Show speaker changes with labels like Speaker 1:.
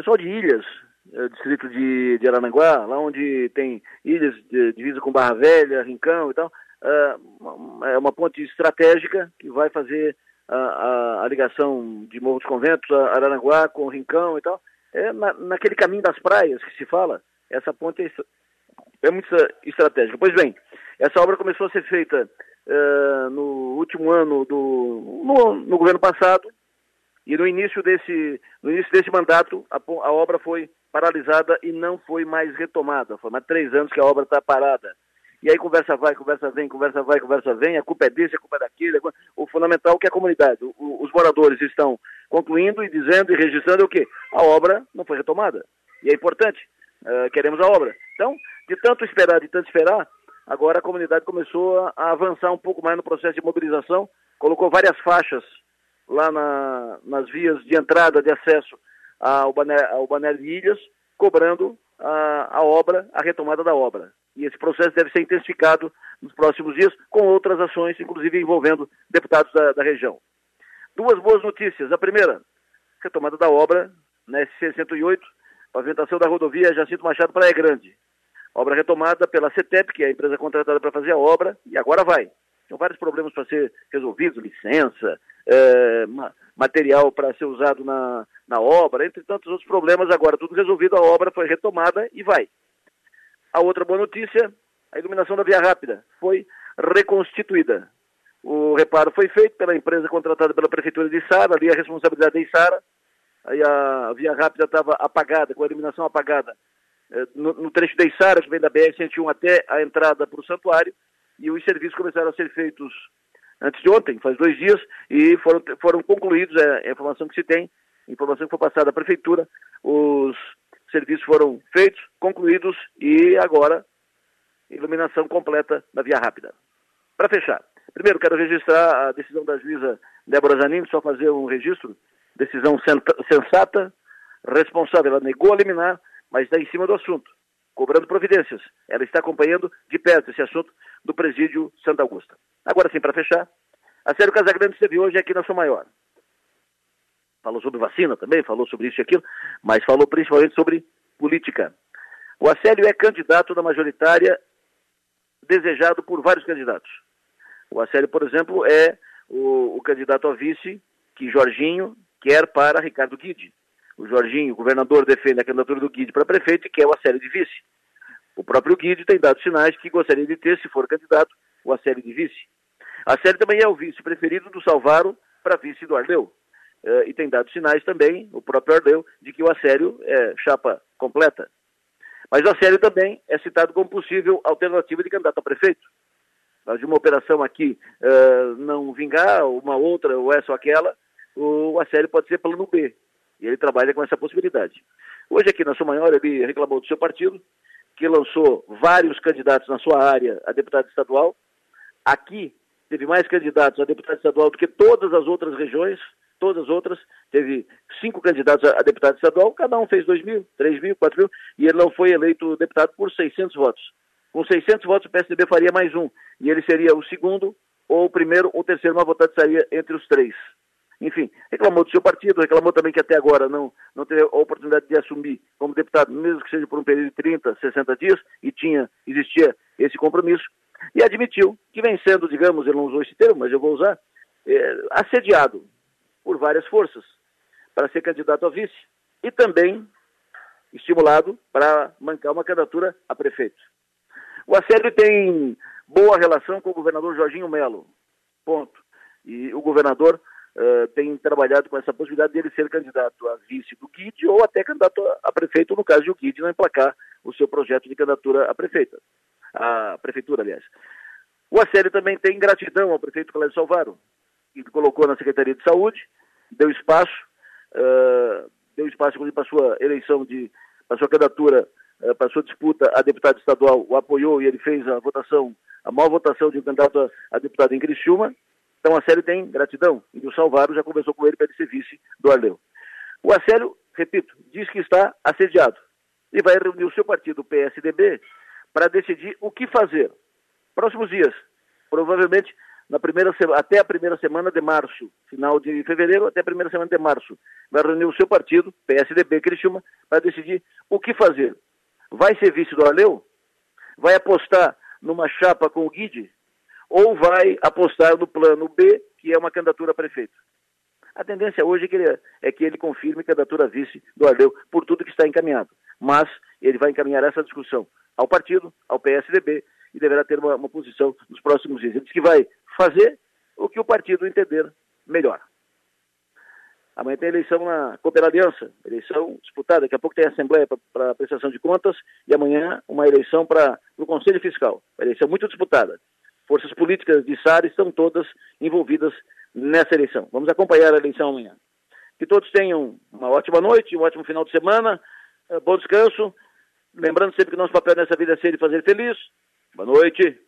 Speaker 1: pessoal de Ilhas, é, distrito de, de Arananguá, lá onde tem ilhas de divisa com Barra Velha, Rincão e tal, é, é uma ponte estratégica que vai fazer a, a, a ligação de Morro dos Conventos, a Arananguá com Rincão e tal. É na, naquele caminho das praias que se fala, essa ponte é, é muito estratégica. Pois bem, essa obra começou a ser feita uh, no último ano do no, no, governo passado e no início desse no início desse mandato a, a obra foi paralisada e não foi mais retomada. Foi mais três anos que a obra está parada. E aí conversa vai, conversa vem, conversa vai, conversa vem, a culpa é desse, a culpa é daquele. O fundamental é que a comunidade, o, os moradores estão concluindo e dizendo e registrando o quê? A obra não foi retomada. E é importante, uh, queremos a obra. Então, de tanto esperar, de tanto esperar, agora a comunidade começou a, a avançar um pouco mais no processo de mobilização, colocou várias faixas lá na, nas vias de entrada, de acesso ao balneário de Ilhas, cobrando a, a obra, a retomada da obra. E esse processo deve ser intensificado nos próximos dias, com outras ações, inclusive envolvendo deputados da, da região. Duas boas notícias. A primeira, retomada da obra na SC-108, pavimentação da rodovia Jacinto Machado Praia Grande. Obra retomada pela CETEP, que é a empresa contratada para fazer a obra, e agora vai. Tem vários problemas para ser resolvidos, licença, é, material para ser usado na, na obra, entre tantos outros problemas. Agora, tudo resolvido, a obra foi retomada e vai. A outra boa notícia, a iluminação da Via Rápida foi reconstituída. O reparo foi feito pela empresa contratada pela Prefeitura de Sara, ali a responsabilidade é de Sara. Aí a Via Rápida estava apagada, com a iluminação apagada, eh, no, no trecho de Sara, que vem da BR-101 até a entrada para o santuário, e os serviços começaram a ser feitos antes de ontem, faz dois dias, e foram, foram concluídos, é a informação que se tem, informação que foi passada à Prefeitura, os serviços foram feitos, concluídos e agora iluminação completa da via rápida. Para fechar, primeiro quero registrar a decisão da juíza Débora Zanin, só fazer um registro, decisão sensata, responsável, ela negou a liminar, mas está em cima do assunto, cobrando providências. Ela está acompanhando de perto esse assunto do presídio Santa Augusta. Agora sim, para fechar, a Sério Casagrande esteve hoje aqui na Sua Maior falou sobre vacina também, falou sobre isso e aquilo, mas falou principalmente sobre política. O Acélio é candidato da majoritária desejado por vários candidatos. O Acélio, por exemplo, é o, o candidato a vice que Jorginho quer para Ricardo Guide. O Jorginho, o governador, defende a candidatura do Guide para prefeito e quer o Acélio de vice. O próprio Guide tem dado sinais que gostaria de ter, se for candidato, o Acélio de vice. Acélio também é o vice preferido do Salvaro para vice do Arleu. Uh, e tem dado sinais também, o próprio Ardeu, de que o Assério é chapa completa. Mas o Assério também é citado como possível alternativa de candidato a prefeito. Mas de uma operação aqui uh, não vingar, uma outra ou essa ou aquela, o Assério pode ser plano B. E ele trabalha com essa possibilidade. Hoje aqui na sua maior ele reclamou do seu partido, que lançou vários candidatos na sua área a deputado estadual. Aqui teve mais candidatos a deputado estadual do que todas as outras regiões, todas as outras, teve cinco candidatos a, deputado estadual, cada um fez 2 mil, 3 mil, 4 mil, e ele não foi eleito deputado por 600 votos. Com 600 votos, o PSDB faria mais um, e ele seria o segundo, ou o primeiro, ou o terceiro votado estaria entre os três. Enfim, reclamou do seu partido, reclamou também que até agora não, não teve a oportunidade de assumir como deputado, mesmo que seja por um período de 30, 60 dias, e tinha, existia esse compromisso, e admitiu que vem sendo, digamos, ele não usou esse termo, mas eu vou usar, é, assediado por várias forças para ser candidato a vice e também estimulado para mancar uma candidatura a prefeito. O Acélio tem boa relação com o governador Jorginho Melo, ponto. E o governador uh, tem trabalhado com essa possibilidade dele ser candidato a vice do Guide ou até candidato a prefeito, no caso de o Guide não emplacar o seu projeto de candidatura a prefeita, a prefeitura, aliás. O Acélio também tem gratidão ao prefeito Cláudio Salvaro, que colocou na Secretaria de Saúde, deu espaço, uh, deu espaço para sua eleição de, para sua candidatura, uh, para sua disputa a deputado estadual, o apoiou e ele fez a votação, a maior votação de um candidato a, a deputado em Criciúma. Então a Célio tem gratidão, e o Salvaro já conversou com ele para ele ser vice do Arleu. O Acélio, repito, diz que está assediado e vai reunir o seu partido, o PSDB, para decidir o que fazer. Próximos dias, provavelmente na primeira, até a primeira semana de março, final de fevereiro até a primeira semana de março. Vai reunir o seu partido, PSDB Criciúma, para decidir o que fazer. Vai ser vice do Arleu? Vai apostar numa chapa com o Guide? Ou vai apostar no plano B, que é uma candidatura a prefeito? A tendência hoje é que ele, é que ele confirme candidatura a vice do Arleu por tudo que está encaminhado. Mas ele vai encaminhar essa discussão ao partido, ao PSDB, e deverá ter uma, uma posição nos próximos dias. Ele diz que vai fazer o que o partido entender melhor. Amanhã tem eleição na Cooper Aliança, eleição disputada. Daqui a pouco tem Assembleia para prestação de contas e amanhã uma eleição para o Conselho Fiscal. Eleição muito disputada. Forças políticas de SAR estão todas envolvidas nessa eleição. Vamos acompanhar a eleição amanhã. Que todos tenham uma ótima noite, um ótimo final de semana, eh, bom descanso. Lembrando sempre que nosso papel nessa vida é ser e fazer feliz. Boa noite.